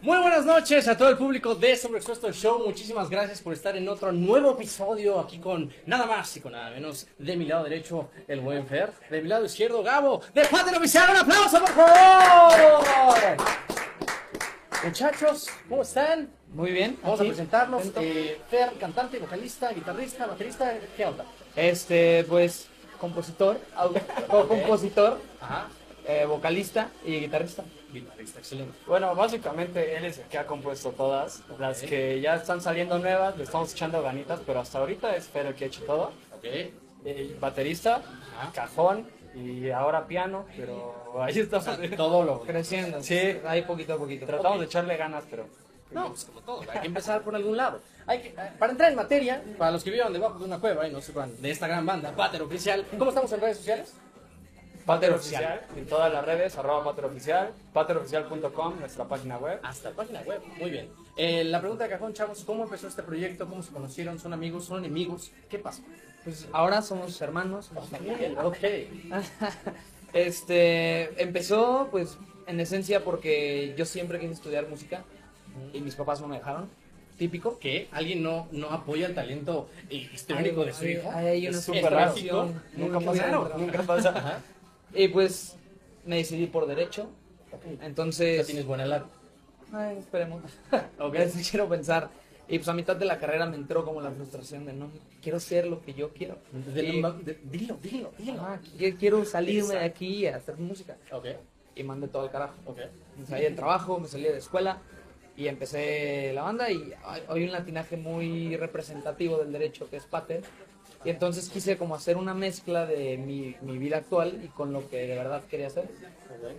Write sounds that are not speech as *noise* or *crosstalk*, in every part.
Muy buenas noches a todo el público de Sobreexpuesto Show. Muchísimas gracias por estar en otro nuevo episodio aquí con nada más y con nada menos. De mi lado derecho, el buen Fer. De mi lado izquierdo, Gabo. De Padre Oficial, un aplauso, por favor. Muchachos, ¿cómo están? Muy bien. Vamos a presentarnos. Eh, Fer, cantante, vocalista, guitarrista, baterista. ¿Qué onda? Este, pues, compositor, Ajá. eh, vocalista y guitarrista. Guitarrista, excelente. Bueno, básicamente él es el que ha compuesto todas. Las que ya están saliendo nuevas, le estamos echando ganitas, pero hasta ahorita es Fer el que ha hecho todo. Ok. El baterista, Ajá. cajón y ahora piano, pero ahí estamos. Todo lo. Creciendo. Sí. Ahí poquito a poquito. Tratamos Ok. de echarle ganas, pero No, pues como todo, hay que empezar por algún lado. Hay que, eh, para entrar en materia, para los que vivan debajo de una cueva y no sepan de esta gran banda, Pater Oficial, ¿cómo estamos en redes sociales? Pater Oficial en todas las redes, arroba Pater Oficial, pateroficial.com, nuestra página web. Hasta página web, muy bien. Eh, la pregunta de cajón, chavos, ¿cómo empezó este proyecto? ¿Cómo se conocieron? ¿Son amigos? ¿Son enemigos? ¿Qué pasa? Pues ahora somos hermanos. familia. Ok. *laughs* Este, empezó, pues, en esencia porque yo siempre quise estudiar música y mis papás no me dejaron. Típico. ¿Qué? ¿Alguien no, no apoya el talento eh, histriónico Hay- de su hay- hijo? hay una Es súper raro. Nunca pasa, rara. nunca pasa. Y pues, me decidí por derecho. Entonces, Ya tienes buena lana. Ay, esperemos. *laughs* Ok. Quiero pensar. Y pues a mitad de la carrera me entró como la frustración de no, quiero ser lo que yo quiero. De- Y- de- dilo, dilo, dilo. Ah, qui- quiero salirme de Exacto. aquí a hacer música. Ok, Y mandé todo al carajo. ok. Me salí del trabajo, me salí de la escuela y empecé la banda y hay un latinaje muy representativo del derecho que es pater. Y entonces quise como hacer una mezcla de mi, mi vida actual y con lo que de verdad quería hacer.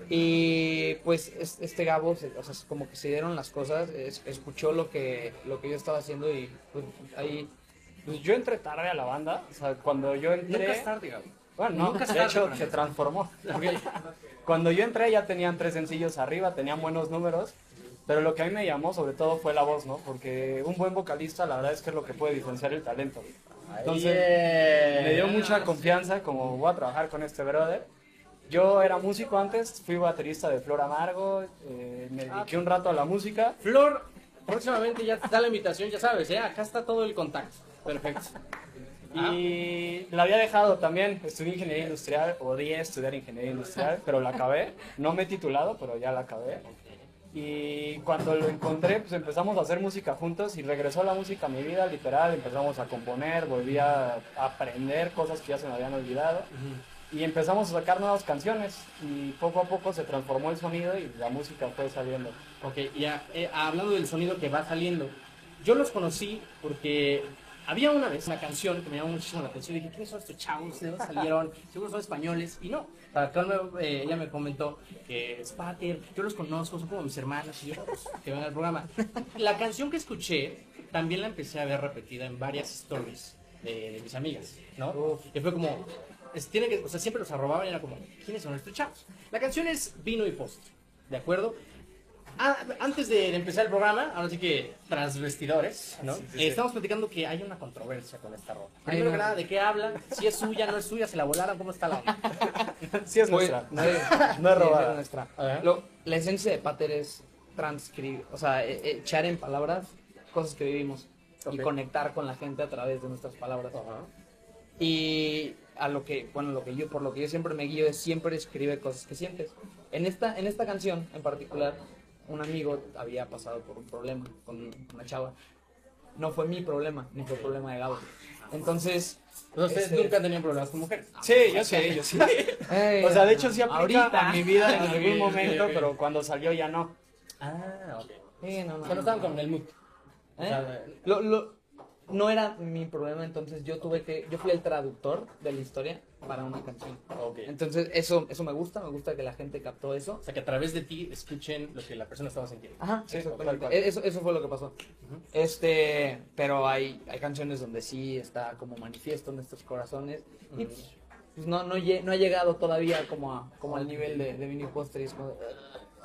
Y pues es- este Gabo, se- o sea, como que se dieron las cosas, es- escuchó lo que, lo que yo estaba haciendo y pues ahí... Pues yo entré tarde a la banda, o sea, cuando yo entré... Nunca es tarde, Gaby. Bueno, no, Nunca es de tarde hecho se transformó. *laughs* Cuando yo entré ya tenían tres sencillos arriba, tenían buenos números, pero lo que a mí me llamó sobre todo fue la voz, ¿no? Porque un buen vocalista la verdad es que es lo que puede diferenciar el talento. Entonces me dio mucha confianza como voy a trabajar con este brother. Yo era músico antes, fui baterista de Flor Amargo, eh, me dediqué un rato a la música. Flor, próximamente ya te da la invitación, ya sabes, ¿eh? Acá está todo el contacto. Perfecto. Y la había dejado también, estudié ingeniería industrial, odié estudiar ingeniería industrial, pero la acabé. No me he titulado, pero ya la acabé. Y cuando lo encontré, pues empezamos a hacer música juntos y regresó la música a mi vida, literal. Empezamos a componer, volví a aprender cosas que ya se me habían olvidado. Y empezamos a sacar nuevas canciones y poco a poco se transformó el sonido y la música fue saliendo. Ok, ya eh, hablando del sonido que va saliendo, yo los conocí porque había una vez una canción que me llamó muchísimo la atención. Dije, ¿quiénes son estos chavos? ¿De dónde salieron? Seguro son españoles. Y no, para eh, ella me comentó que es Pater, yo los conozco, son como mis hermanos y yo, pues, que van al programa. La canción que escuché también la empecé a ver repetida en varias stories de, de mis amigas, ¿no? Y fue como, es- tiene que, o sea, siempre los arrobaban y era como, ¿quiénes son estos chavos? La canción es Vino y Postre, ¿de acuerdo? Ah, antes de empezar el programa, ahora sí que tras vestidores, ¿no? Sí, sí, Eh, sí. estamos platicando que hay una controversia con esta ropa. Primero que nada, ¿de qué habla? Si es suya, no es suya, se la volaron, ¿cómo está la onda? *laughs* Sí es Pues, nuestra, no *laughs* no es sí, robada. es nuestra. Lo- la esencia de Pater es transcribir, o sea, e- e- echar en palabras cosas que vivimos Ok. y conectar con la gente a través de nuestras palabras. Y a lo que, bueno, lo que yo, por lo que yo siempre me guío es siempre escribe cosas que sientes. En esta, en esta canción en particular, un amigo había pasado por un problema con una chava. No fue mi problema, ni fue problema de Gabo. Entonces, Pero ustedes Este- nunca han tenido problemas con mujeres. Sí, yo sé, yo sí. *laughs* ey, O sea, de hecho sí aplica ahorita. a mi vida en *laughs* algún momento, pero cuando salió ya no. Ah, ok. Sí, no, no, no, estaban no. con el mood. O ¿Eh? sea, Lo- lo- no era mi problema, entonces yo tuve que, yo fui el traductor de la historia para una canción. ok. Entonces eso, eso me gusta, me gusta que la gente captó eso. O sea, que a través de ti escuchen lo que la persona estaba sintiendo. Ajá, Sí, cual. Eso, eso fue lo que pasó. Este, pero hay, hay canciones donde sí está como manifiesto en nuestros corazones. Y pues, no, no, no ha llegado todavía como, a- como al nivel de, de Vinny Postre. y es como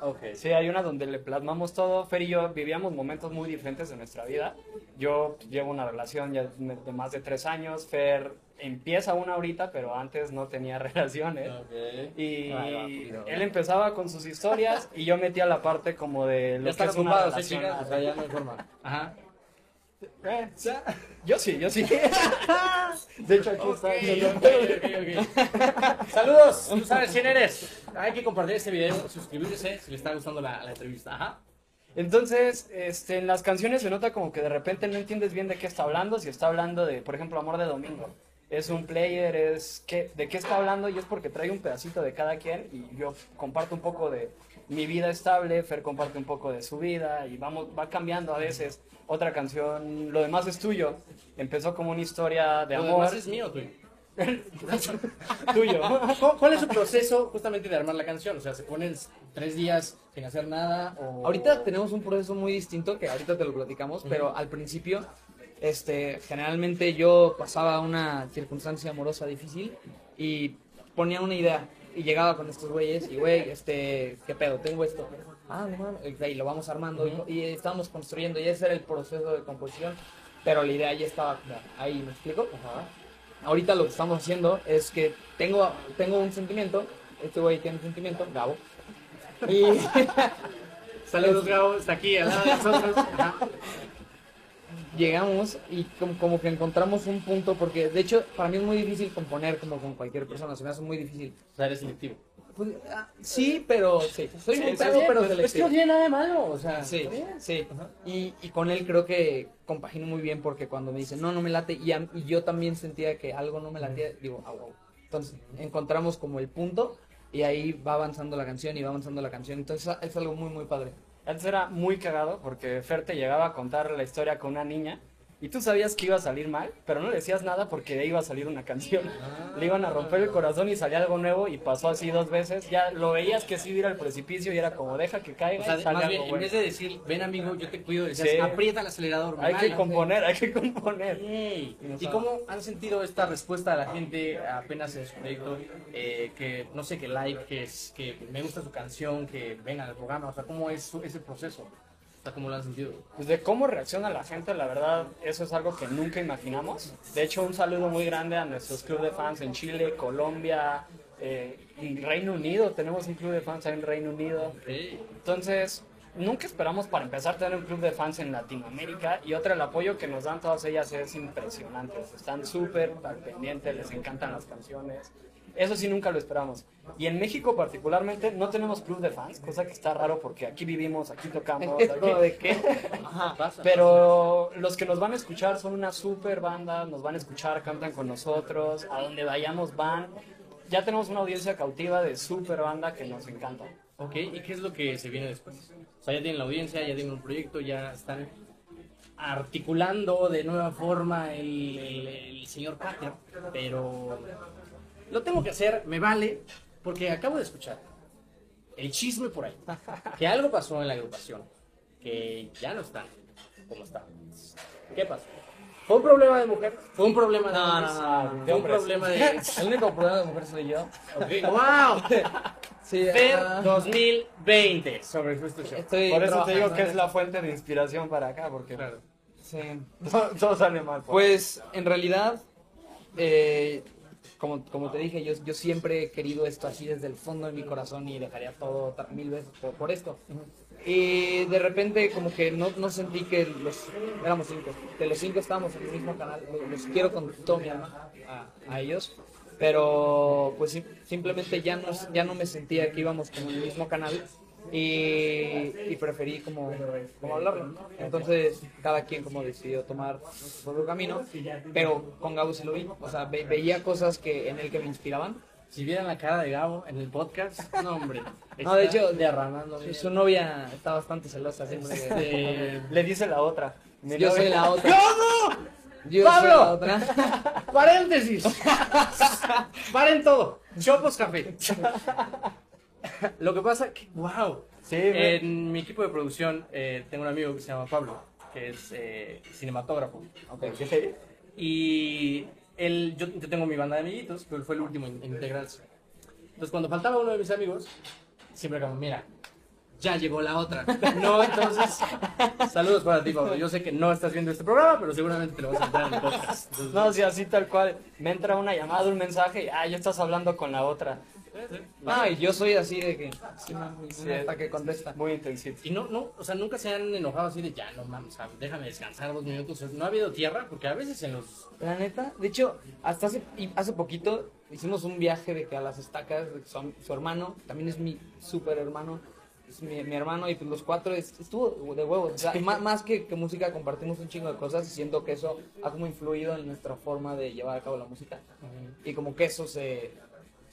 de, Ok. Sí, hay una donde le plasmamos todo. Fer y yo vivíamos momentos muy diferentes de nuestra vida. Yo llevo una relación ya de más de tres años. Fer empieza una ahorita, pero antes no tenía *laughs* relaciones. Ok. Y Ay, va, cuidado. él empezaba con sus historias y yo metía la parte como de lo Ya que están es una ocupados, ¿eh, relación. chicas? O sea, ya no hay forma. Ajá. Eh, *laughs* yo sí, yo sí. *laughs* De hecho, aquí está. Ok, ok, ok. Saludos, tú sabes quién eres. Hay que compartir este video, suscribirse si le está gustando la, la entrevista. Ajá. Entonces, este, en las canciones se nota como que de repente no entiendes bien de qué está hablando, si está hablando de, por ejemplo, Amor de Domingo. Es un player, es ¿qué, de qué está hablando y es porque trae un pedacito de cada quien y yo comparto un poco de mi vida estable, Fer comparte un poco de su vida y vamos, va cambiando a veces. Otra canción, Lo demás es tuyo, empezó como una historia de ¿Lo amor. demás es mío o *laughs* tuyo? tuyo. *laughs* ¿Cuál- ¿Cuál es su proceso justamente de armar la canción? O sea, ¿se ponen tres días sin hacer nada? O... Ahorita tenemos un proceso muy distinto que ahorita te lo platicamos, pero al principio, este, generalmente yo pasaba una circunstancia amorosa difícil y ponía una idea y llegaba con estos güeyes y güey, este, qué pedo, tengo esto. Ah, no y lo vamos armando y- y, estábamos construyendo y ese era el proceso de composición, pero la idea ya estaba ahí, ¿me explico? Ahorita lo que estamos haciendo es que tengo, tengo un sentimiento, este güey tiene un sentimiento, Gabo, y *laughs* Saludos, Gabo, está aquí al lado de nosotros. *laughs* Ajá. Llegamos y como, como que encontramos un punto, porque de hecho para mí es muy difícil componer como con cualquier persona, se me hace muy difícil. O sea, eres selectivo. Pues, ah, sí, pero sí, soy Sí, muy bien, pero pues, Es que no tiene nada de malo, o sea. Sí, sí. Y, y con él creo que compagino muy bien porque cuando me dice, no, no me late, y, a- y yo también sentía que algo no me latía, digo, ah, wow. Entonces encontramos como el punto y ahí va avanzando la canción y va avanzando la canción. Entonces es algo muy, muy padre. Antes era muy cagado porque Fer te llegaba a contar la historia con una niña y tú sabías que iba a salir mal, pero no le decías nada porque iba a salir una canción. Le iban a romper el corazón y salía algo nuevo y pasó así dos veces. Ya lo veías que sí iba al precipicio y era como deja que caiga O sea, y sale más bien, algo en vez de decir, ven amigo, yo te cuido, decías, Sí. aprieta el acelerador. Hay vale". que componer, hay que componer. O ¿Y cómo han sentido esta respuesta de la gente apenas en su proyecto? Eh, que no sé, que like, que, es, que me gusta su canción, que vengan al programa. O sea, ¿cómo es su- ese proceso? O sea, ¿cómo lo han sentido? Pues de cómo reacciona la gente, la verdad, eso es algo que nunca imaginamos. De hecho, un saludo muy grande a nuestros club de fans en Chile, Colombia eh, y Reino Unido. Tenemos un club de fans en Reino Unido. Entonces, nunca esperamos para empezar a tener un club de fans en Latinoamérica y otra, el apoyo que nos dan todas ellas es impresionante. Están súper al pendiente, les encantan las canciones. Eso sí, nunca lo esperamos. Y en México particularmente no tenemos club de fans, cosa que está raro porque aquí vivimos, aquí tocamos. *laughs* Aquí- de que... Ajá, pasa. Pero los que nos van a escuchar son una super banda, nos van a escuchar, cantan con nosotros, a donde vayamos van. Ya tenemos una audiencia cautiva de super banda que nos encanta. Ok, ¿y qué es lo que se viene después? O sea, ya tienen la audiencia, ya tienen un proyecto, ya están articulando de nueva forma el, el- el señor Pater, pero lo tengo que hacer, me vale, porque acabo de escuchar el chisme por ahí, que algo pasó en la agrupación, que ya no están como estaban. ¿Qué pasó? ¿Fue un problema de mujer? ¿Fue un problema de No, hombres? no, no, ¿Fue de un hombres. problema de...? El único problema de mujer soy yo. ¡Wow! *laughs* Sí, Fer ah, 2020 sobre Justo Show. estoy Por eso te digo trabajando que en es la fuente de inspiración para acá, porque Claro. Sí. *laughs* todo, todo sale mal. por- Pues en realidad, eh, como, como te dije, yo, yo siempre he querido esto así desde el fondo de mi corazón y dejaría todo mil veces por, por esto. Y de repente como que no, no sentí que los, éramos cinco, que los cinco estábamos en el mismo canal, los, quiero con todo mi alma a, a ellos, pero pues sim- simplemente ya no, ya no me sentía que íbamos como en el mismo canal y, y preferí como, como hablarlo. Entonces, cada quien como decidió tomar su propio camino, pero con Gabo sí lo vi. O sea, ve- veía cosas que en él que me inspiraban Si vieran la cara de Gabo en el podcast, no, hombre. *laughs* No, de hecho, derramando. Su, su novia está bastante celosa. siempre Este, *laughs* Le dice la otra. Mi Yo soy la otra. ¿Cómo? Yo ¡Pablo! soy la otra. Paréntesis. *laughs* Paren todo. Chopos Café. *laughs* Lo que pasa que, wow. Sí, En mi equipo de producción eh, tengo un amigo que se llama Pablo, que es eh, cinematógrafo. Ok. Y él, yo, yo tengo mi banda de amiguitos, pero él fue el último en, en integrarse. Entonces, cuando faltaba uno de mis amigos, siempre como, mira, ya llegó la otra. *laughs* No, entonces, saludos para ti, Pablo. Yo sé que no estás viendo este programa, pero seguramente te lo vas a entrar en el podcast. Entonces, *laughs* No, sí, así tal cual. Me entra una llamada, un mensaje y, ah, ya estás hablando con la otra. No, y yo soy así de que. Sí, no, Sí, hasta que contesta. Muy intensito. Y no, no, o sea, nunca se han enojado así de ya, no mames, déjame descansar dos minutos. No ha habido tierra, porque a veces en los. La neta, de hecho, hasta hace, hace poquito hicimos un viaje de que a las estacas, su, su hermano, también es mi súper hermano, es mi, mi hermano, y pues los cuatro es- estuvo de huevos. O sea, ma- más, que, que música, compartimos un chingo de cosas y siento que eso ha como influido en nuestra forma de llevar a cabo la música. Y como que eso se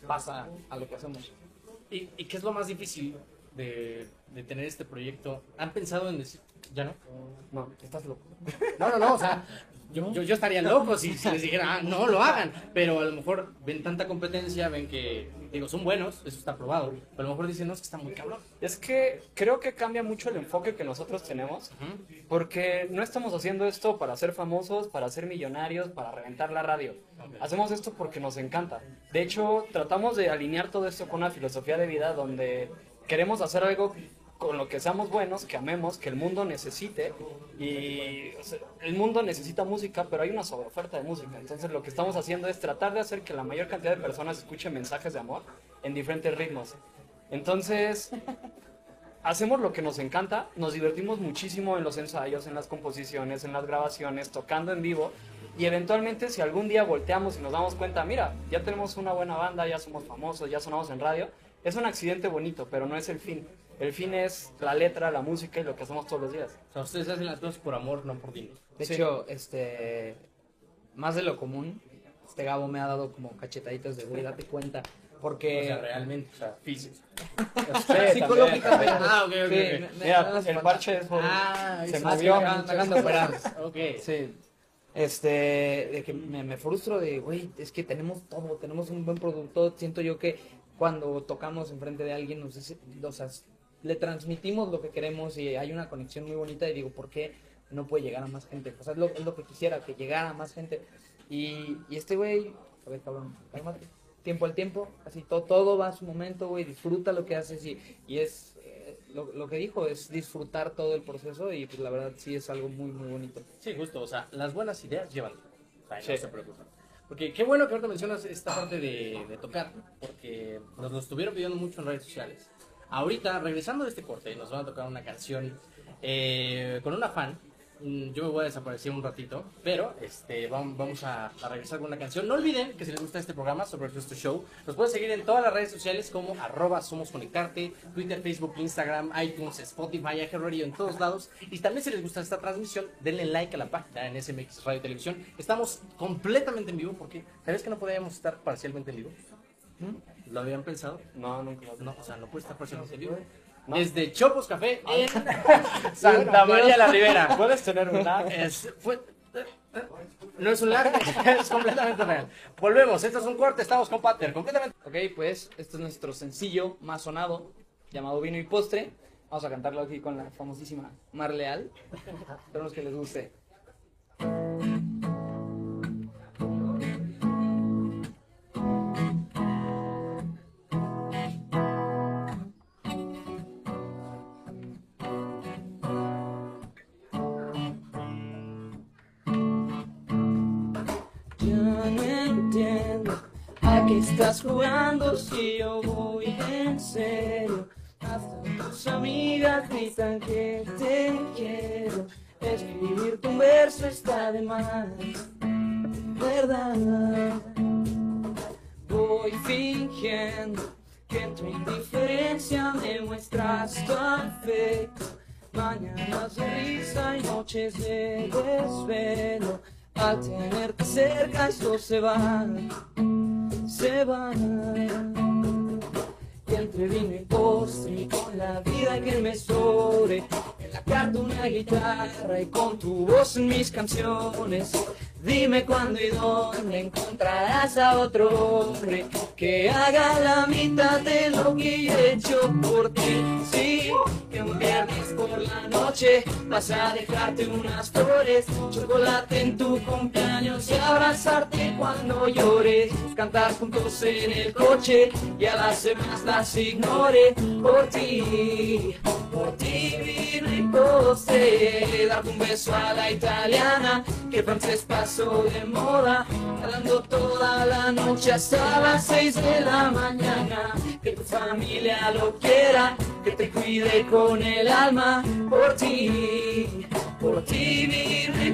pasa a lo que hacemos. ¿Y, y qué es lo más difícil de, de tener este proyecto? ¿Han pensado en decir, ya no? No, estás loco. No, no, no, o sea, yo, yo, yo estaría loco si, si les dijera, ah, no lo hagan, pero a lo mejor ven tanta competencia, ven que, digo, son buenos, eso está probado, pero a lo mejor dicen, no, es que está muy cabrón. Es que creo que cambia mucho el enfoque que nosotros tenemos, porque no estamos haciendo esto para ser famosos, para ser millonarios, para reventar la radio. Hacemos esto porque nos encanta. De hecho, tratamos de alinear todo esto con una filosofía de vida donde queremos hacer algo con lo que seamos buenos, que amemos, que el mundo necesite. Y o sea, el mundo necesita música, pero hay una sobreoferta de música. Entonces lo que estamos haciendo es tratar de hacer que la mayor cantidad de personas escuchen mensajes de amor en diferentes ritmos. Entonces, hacemos lo que nos encanta, nos divertimos muchísimo en los ensayos, en las composiciones, en las grabaciones, tocando en vivo. Y eventualmente, si algún día volteamos y nos damos cuenta, mira, ya tenemos una buena banda, ya somos famosos, ya sonamos en radio, es un accidente bonito, pero no es el fin. El fin es la letra, la música y lo que hacemos todos los días. O sea, ustedes hacen las cosas por amor, no por dinero. De Sí. hecho, este, más de lo común, este Gabo me ha dado como cachetaditas de, güey, date cuenta. Porque... O sea, realmente, o sea, físico. *laughs* Psicológicamente. Ah, ok, ok, Sí, ok. me- Mira, me hace el parche es por- Ah, se movió. operar. Ok. Sí. Este, de que me, me frustro de, güey, es que tenemos todo, tenemos un buen producto. Siento yo que cuando tocamos enfrente de alguien, nos dice- o sea, le transmitimos lo que queremos y hay una conexión muy bonita. Y digo, ¿por qué no puede llegar a más gente? O sea, es lo, es lo que quisiera, que llegara a más gente. Y, y este güey, a ver, cabrón, cálmate. Tiempo al tiempo, así todo, todo va a su momento, güey, disfruta lo que haces y, y es eh, lo, lo que dijo, es disfrutar todo el proceso y pues la verdad sí es algo muy, muy bonito. Sí, justo, o sea, las buenas ideas llevan. O sea, Sí. no se preocupen. Porque qué bueno que ahorita mencionas esta parte de, de tocar, porque nos lo estuvieron pidiendo mucho en redes sociales. Ahorita, regresando de este corte, nos van a tocar una canción eh, con una fan. Mm, Yo me voy a desaparecer un ratito, pero este, vam- vamos a, regresar con una canción. No olviden que si les gusta este programa sobre nuestro show, nos pueden seguir en todas las redes sociales como arroba somos conectarte, Twitter, Facebook, Instagram, iTunes, Spotify, Radio, en todos lados. Y también si les gusta esta transmisión, denle like a la página en SMX Radio Televisión. Estamos completamente en vivo porque, ¿sabes que no podíamos estar parcialmente en vivo? ¿Lo habían pensado? No, nunca lo No, o sea, no puede estar parcialmente en vivo. No. Desde Chopos Café en *laughs* Santa María la Ribera. Puedes tener una. Es, fue, no es un lag, *laughs* es completamente real. Volvemos, esto es un corte, estamos con Pater, completamente. Ok, pues este es nuestro sencillo más sonado, llamado Vino y Postre. Vamos a cantarlo aquí con la famosísima Mar Leal. Esperemos que les guste. A qué estás jugando si yo voy en serio. Hasta tus amigas gritan que te quiero. Escribirte un verso está de más, ¿verdad? Voy fingiendo que tu indiferencia me muestras tu afecto. Mañanas de risa y noches de desvelo. Al tenerte cerca esto se va, se va. Y entre vino y postre y con la vida que me sobre, en la carta una guitarra y con tu voz en mis canciones. Dime cuándo y dónde encontrarás a otro hombre que haga la mitad de lo que he hecho por ti. Sí, viernes por la noche vas a dejarte unas flores, chocolate en tu cumpleaños y abrazarte cuando llores, cantar juntos en el coche y a las demás las ignore por ti, por ti vino y postre, darte un beso a la italiana que el francés pasó de moda, hablando toda la noche hasta las seis de la mañana, que tu familia lo quiera, que te cuide con el alma, por ti, por ti vino y.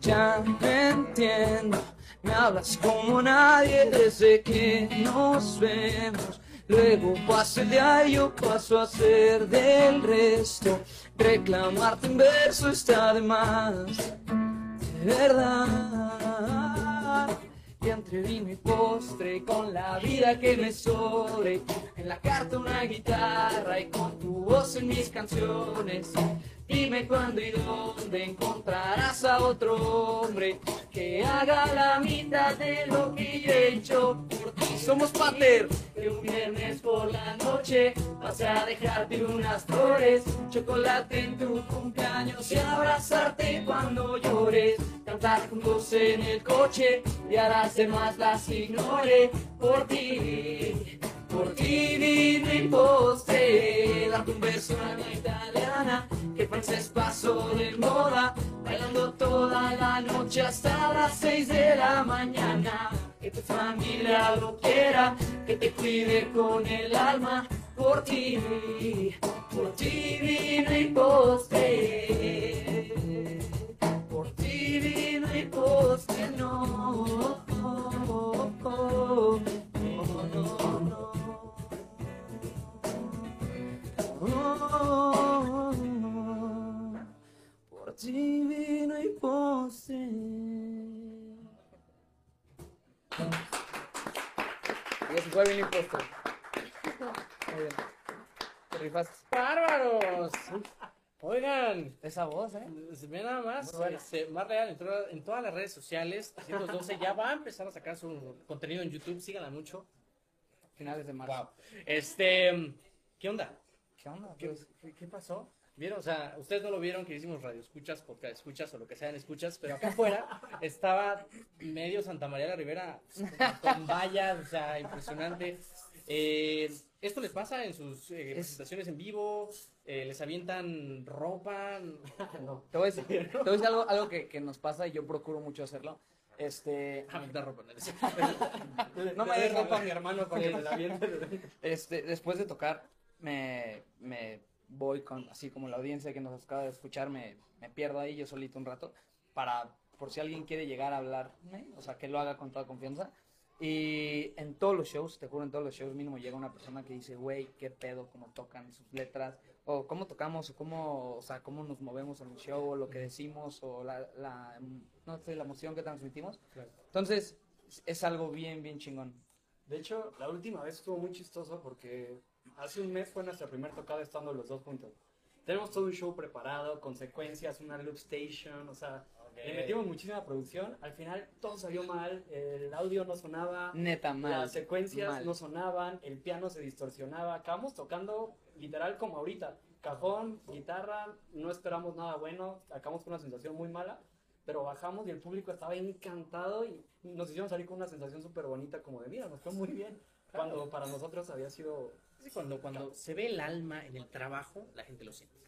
Ya me entiendo, me hablas como nadie desde que nos vemos. Luego paso el día y yo paso a ser del resto. Reclamarte en verso está de más, de verdad. Y entre vino y postre, con la vida que me sobre, en la carta una guitarra y con tu voz en mis canciones. Dime cuándo y dónde encontrarás a otro hombre que haga la mitad de lo que yo he hecho por ti. Somos pater. Que un viernes por la noche vas a dejarte unas flores, chocolate en tu cumpleaños y abrazarte cuando llores. Cantar juntos en el coche y harás demás las ignore por ti. Por ti vino y postre, darte un italiana, que francés pasó de moda, bailando toda la noche hasta las seis de la mañana. Que tu familia lo quiera, que te cuide con el alma, por ti, por ti vino y postre. Por ti vino y no, no. Por ti vino y postre. Y eso fue vino y postre. Muy bien. Te rifaste. ¡Bárbaros! Oigan, Esa voz, ¿eh? se ve nada más, Muy este, más real en, toda- en todas las redes sociales. 312 ya va a empezar a sacar su contenido en YouTube, síganla mucho. Finales de marzo. Wow. Este, ¿qué onda? ¿Qué onda? ¿Qué, Pues, qué- qué pasó? ¿Vieron? O sea, ustedes no lo vieron que hicimos radio escuchas, podcast escuchas o lo que sean escuchas, pero acá afuera *laughs* estaba medio Santa María la Rivera con vallas, o sea, impresionante. Eh, ¿Esto les pasa en sus eh, presentaciones en vivo? Eh, ¿Les avientan ropa? *laughs* No. Te voy a decir, te voy a decir algo, algo que, que nos pasa y yo procuro mucho hacerlo. Este, Aventar ropa. ¿no? *laughs* No me des ropa a mi hermano para que me la aviente. este, después de tocar, me, me voy con, así como la audiencia que nos acaba de escuchar, me, me pierdo ahí yo solito un rato, para, por si alguien quiere llegar a hablarme, o sea, que lo haga con toda confianza. Y en todos los shows, te juro, en todos los shows mínimo llega una persona que dice, güey, qué pedo, cómo tocan sus letras, o cómo tocamos, o cómo, o sea, cómo nos movemos en el show, o lo que decimos, o la, la, no sé, la emoción que transmitimos. Claro. Entonces, es algo bien, bien chingón. De hecho, la última vez estuvo muy chistoso porque hace un mes fue nuestra primera tocada estando los dos juntos. Tenemos todo un show preparado, con secuencias, una loop station, o sea, le metimos muchísima producción. Al final todo salió mal, el audio no sonaba, Neta, mal. las secuencias mal. no sonaban, el piano se distorsionaba. Acabamos tocando literal como ahorita. Cajón, guitarra, no esperamos nada bueno, acabamos con una sensación muy mala, pero bajamos y el público estaba encantado y nos hicieron salir con una sensación súper bonita como de, mira, nos fue muy bien. Cuando para nosotros había sido... Sí, cuando, cuando se ve el alma en el trabajo, la gente lo siente.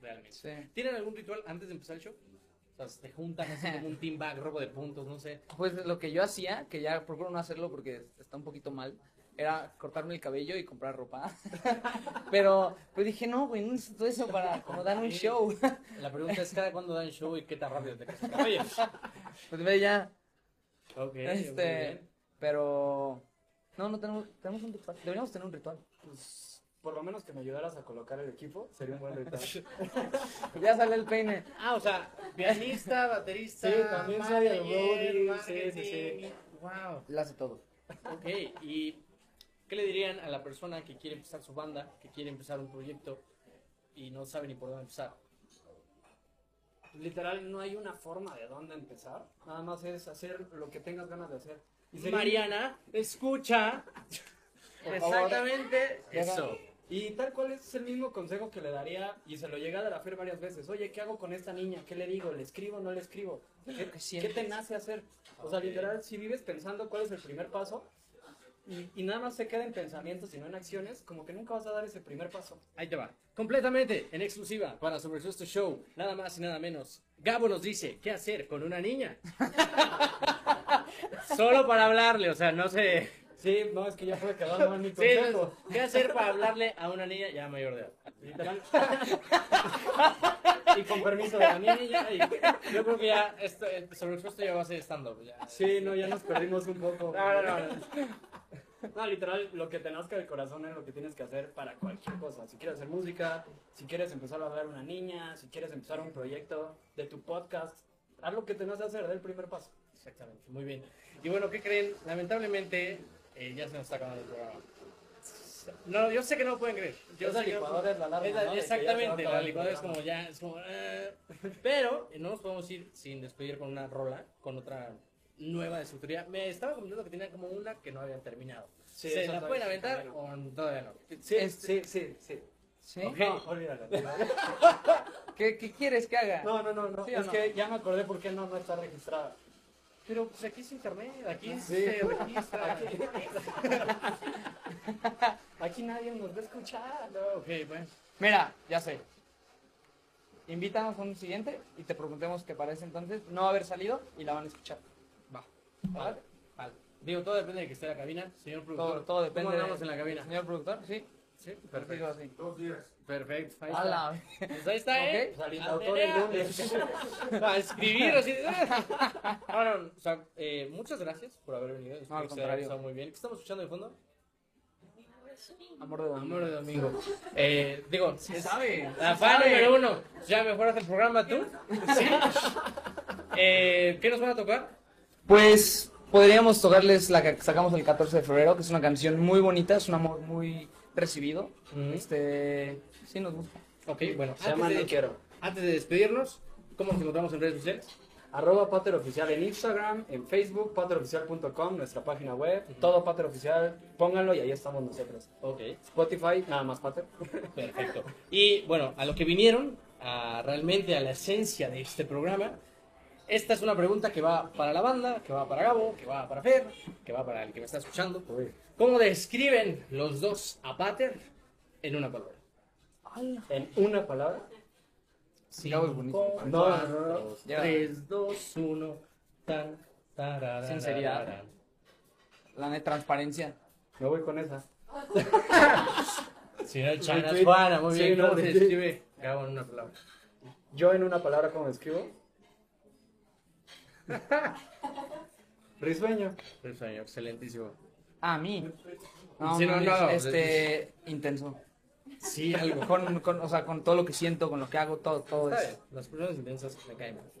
Realmente. Sí. ¿Tienen algún ritual antes de empezar el show? O sea, se juntan así como un team back, robo de puntos, no sé. Pues lo que yo hacía, que ya procuro no hacerlo porque está un poquito mal, era cortarme el cabello y comprar ropa. *laughs* Pero pues dije, no, güey, no necesito eso para como dar un show. *laughs* La pregunta es cada cuándo dan show y qué tan rápido te casas *laughs* el cabello. Pues ve ya. Ok, muy Este, bien. pero no, no tenemos, tenemos un ritual. Deberíamos tener un ritual. Pues, por lo menos que me ayudaras a colocar el equipo, sería un buen detalle. *laughs* *laughs* Ya sale el peine. Ah, o sea, pianista, baterista, Sí, también soy el sí, sí, sí. Wow. Lo hace todo. Ok, ¿y qué le dirían a la persona que quiere empezar su banda, que quiere empezar un proyecto y no sabe ni por dónde empezar? Literal, no hay una forma de dónde empezar. Nada más es hacer lo que tengas ganas de hacer. Y sería- Mariana, escucha. Exactamente Llega- eso. Y tal cual es el mismo consejo que le daría, y se lo llegué a dar a Fer varias veces. Oye, ¿qué hago con esta niña? ¿Qué le digo? ¿Le escribo o no le escribo? ¿Qué, ¿Qué te nace hacer? O sea, literal, si vives pensando cuál es el primer paso, y, y nada más se queda en pensamientos y no en acciones, como que nunca vas a dar ese primer paso. Ahí te va. Completamente en exclusiva para Sobre Susto Show. Nada más y nada menos. Gabo nos dice qué hacer con una niña. *laughs* Solo para hablarle, o sea, no sé. Sí, no, es que ya fue mal *laughs* mi Sí, consejo. ¿Qué hacer para hablarle a una niña ya mayor de edad? *laughs* y con permiso de la niña. Y... Yo creo que ya esto, el Sobre Susto ya va a ser stand-up. ya. Sí, no, ya nos perdimos un poco. No, no, no, no. No, literal, lo que te nazca del corazón es lo que tienes que hacer para cualquier cosa. Si quieres hacer música, si quieres empezar a hablar a una niña, si quieres empezar un proyecto de tu podcast, haz lo que te nace hacer, da el primer paso. Exactamente, muy bien. Y bueno, ¿qué creen? Lamentablemente, eh, ya se nos está acabando el programa. No, yo sé que no lo pueden creer. Yo Esa sé que es la alarma, es la- ¿no? Exactamente, la licuadora es como ya, es como... eh, pero eh, no nos podemos ir sin despedir con una rola, con otra nueva de su autoría. Me estaba comentando que tenía como una que no habían terminado. Sí, ¿Se la pueden aventar o todavía no? Sí, Este- sí, sí, sí. ¿Sí? Ok. No, olvídalo. *laughs* ¿Qué, qué quieres que haga? No, no, no, no. ¿Sí es no? que ya me acordé por qué no, no está registrada. Pero pues aquí es internet, aquí Sí. se registra. *laughs* Aquí nadie nos va a escuchar. ok, bueno. Mira, ya sé. Invítanos a un siguiente y te preguntemos que para ese entonces no va a haber salido y la van a escuchar. Va. ¿Vale? Vale. Digo, todo depende de que esté en la cabina, señor productor. Todo, todo depende. ¿Cómo andamos de- en la cabina? Señor productor, sí. Sí, Perfecto. perfecto. Así. Perfecto. Ahí está. Pues ahí está, ¿eh? Ok. Pues al A autor el lunes. *laughs* A escribir así. *laughs* No, no, o sea, eh, muchas gracias por haber venido. Espero al que se haya contrario. muy bien. ¿Qué estamos escuchando de fondo? Amor de domingo. Amor de domingo. Eh, digo, Sí es sabe. la sí fan sabe. número uno. Ya mejoras el programa tú. Sí. *laughs* Eh, ¿Qué nos van a tocar? Pues podríamos tocarles la que sacamos el 14 de febrero, que es una canción muy bonita, es un amor muy recibido. Este, sí nos gusta. Ok, bueno. Se llama antes No de- Quiero. Antes de despedirnos, ¿cómo nos encontramos en redes sociales? Arroba Pater Oficial en Instagram, en Facebook, pateroficial.com, nuestra página web, todo Pater Oficial, pónganlo y ahí estamos nosotros. Ok. Spotify, nada más Pater. Perfecto. Y bueno, a lo que vinieron, a, realmente a la esencia de este programa, esta es una pregunta que va para la banda, que va para Gabo, que va para Fer, que va para el que me está escuchando. ¿Cómo describen los dos a Pater en una palabra? En una palabra. Gabo es bonito. No, no, no. Ya. tres, dos, uno, tan, tararara, Sinceridad. La de transparencia. Me voy con esa. *laughs* Chana Retweet. Juana, muy Sí, bien. no, ¿Cómo retweet. describe Gabo en una palabra? Yo en una palabra, ¿cómo escribo? *laughs* Risueño. Perfecto, excelentísimo. Ah, a mí. No, Sí, no, no, este, intenso. Sí, algo. Con, con, o sea, con todo lo que siento, con lo que hago, todo, todo es. Las personas intensas me caen gusto.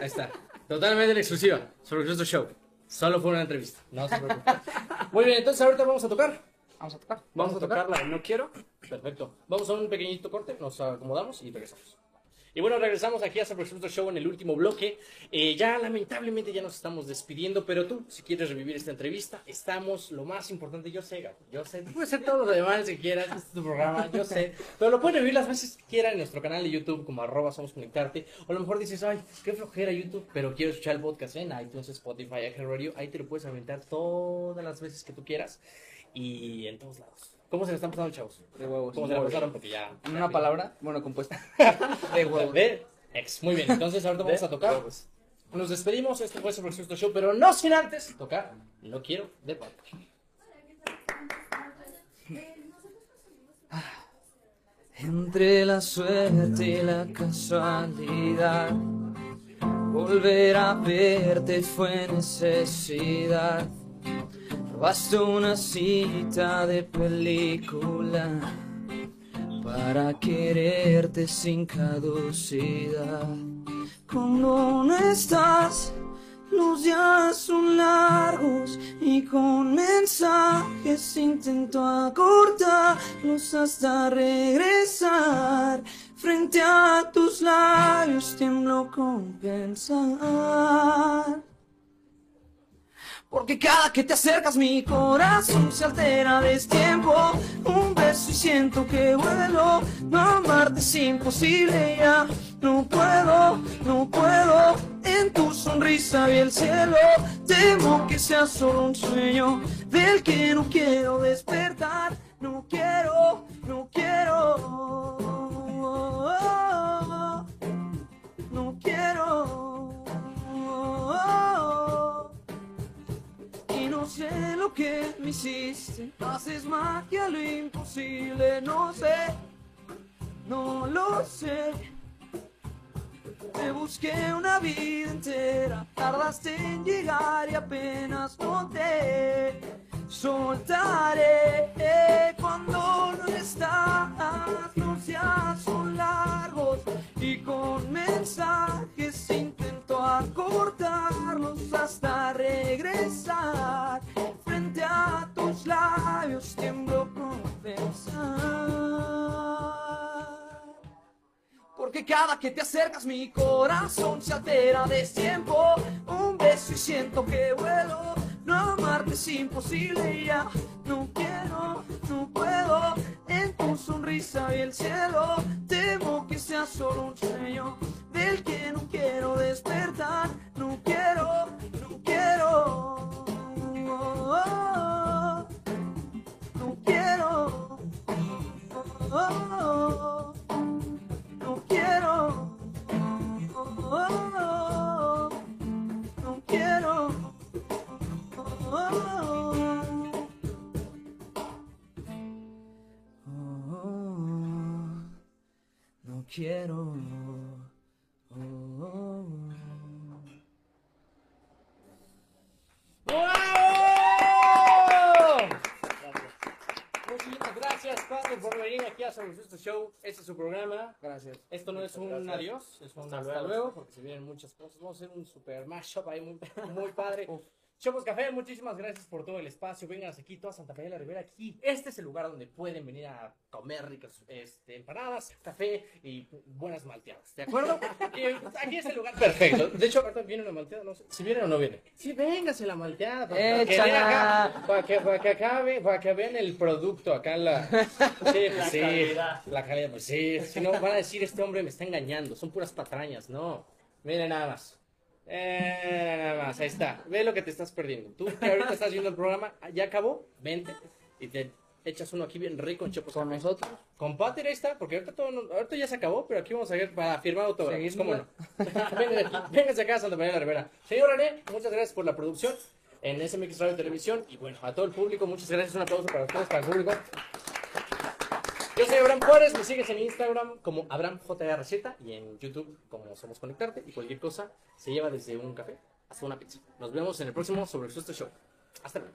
Ahí está. Totalmente en exclusiva. Sobre Cristo Show. Solo fue una entrevista. No se preocupe. Muy bien, entonces ahorita vamos a tocar. Vamos a tocar. Vamos a tocarla. No quiero. Perfecto. Vamos a un pequeñito corte, nos acomodamos y regresamos. Y bueno, regresamos aquí a Cristo Show en el último bloque. Eh, ya lamentablemente ya nos estamos despidiendo, pero tú, si quieres revivir esta entrevista, estamos, lo más importante, yo sé, Gabo, yo sé, puedes hacer todo lo demás si quieras, este es tu programa, yo sé, pero lo puedes revivir las veces que quieras en nuestro canal de YouTube como arroba somos conectarte, o a lo mejor dices, ay, qué flojera YouTube, pero quiero escuchar el podcast en iTunes, Spotify, Radio, ahí te lo puedes aventar todas las veces que tú quieras y en todos lados. ¿Cómo se le están pasando, chavos? De huevos. ¿Cómo se la pasaron? Porque ya... En una palabra, bueno, compuesta. *laughs* De huevos. De ex. Muy bien, entonces ahorita vamos a tocar. Nos despedimos, este fue Sobre Susto Show, pero no sin antes tocar No Quiero de Pater. Entre la suerte y la casualidad, volver a verte fue necesidad. Basta una cita de película para quererte sin caducidad. Cuando no estás, los días son largos y con mensajes intento acortarlos hasta regresar. Frente a tus labios tiemblo con pensar. Porque cada que te acercas mi corazón se altera de tiempo. Un beso y siento que vuelo No amarte es imposible ya No puedo, no puedo. En tu sonrisa vi el cielo. Temo que sea solo un sueño Del que no quiero despertar hiciste. Haces magia lo imposible, no sé, no lo sé. Te busqué una vida entera, tardaste en llegar y apenas noté. Soltaré cuando no estás, los días son largos y con mensajes intento acortarlos hasta regresar. Frente a tus labios tiemblo con. Porque cada que te acercas mi corazón se altera de tiempo. Un beso y siento que vuelo. No amarte es imposible ya. No quiero, no puedo. En tu sonrisa y el cielo. Temo que sea solo un sueño del que no quiero despertar. No Quiero. ¡Bravo! Muchísimas gracias, Pablo, por venir aquí a Sobre Gusto Show. Este es su programa. Gracias. Esto no es un adiós, es un hasta luego, porque se vienen muchas cosas. Vamos a hacer un super mashup ahí muy, muy padre. *laughs* Chopos Café, muchísimas gracias por todo el espacio. Vengan aquí, toda Santa Fe de la Ribera. Aquí, este es el lugar donde pueden venir a comer ricas este, empanadas, café y buenas malteadas. ¿De acuerdo? Y *laughs* aquí es el lugar perfecto. De hecho, ahorita viene una malteada, no sé si viene o no viene. Sí, véngase la malteada. Para, que, acá, para, que, para que acá ve- para que vean el producto acá la. *laughs* Sí, pues sí. calidad. La calidad, pues sí. Si no, van a decir, este hombre me está engañando. Son puras patrañas. No. Miren nada más. Eh, nada más, ahí está. Ve lo que te estás perdiendo. Tú que ahorita estás viendo el programa, ya acabó, vente y te echas uno aquí bien rico en Con Café. nosotros. Con Pater ahí está, porque ahorita, todo, no- ahorita ya se acabó, pero aquí vamos a ir para firmar autógrafos. Seguimos. ¿Cómo no? *laughs* Vénganse aquí, vénganse acá a Santa María de la Rivera. Señor René, muchas gracias por la producción en SMX Radio Televisión. Y bueno, a todo el público, muchas gracias. Un aplauso para ustedes, para el público. Yo soy Abraham Juárez, me sigues en Instagram como AbrahamJRZ y en YouTube como Somos Conectarte y cualquier cosa se lleva desde un café hasta una pizza. Nos vemos en el próximo Sobre el Susto Show. Hasta luego.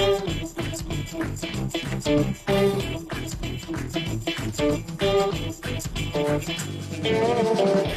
Thank you.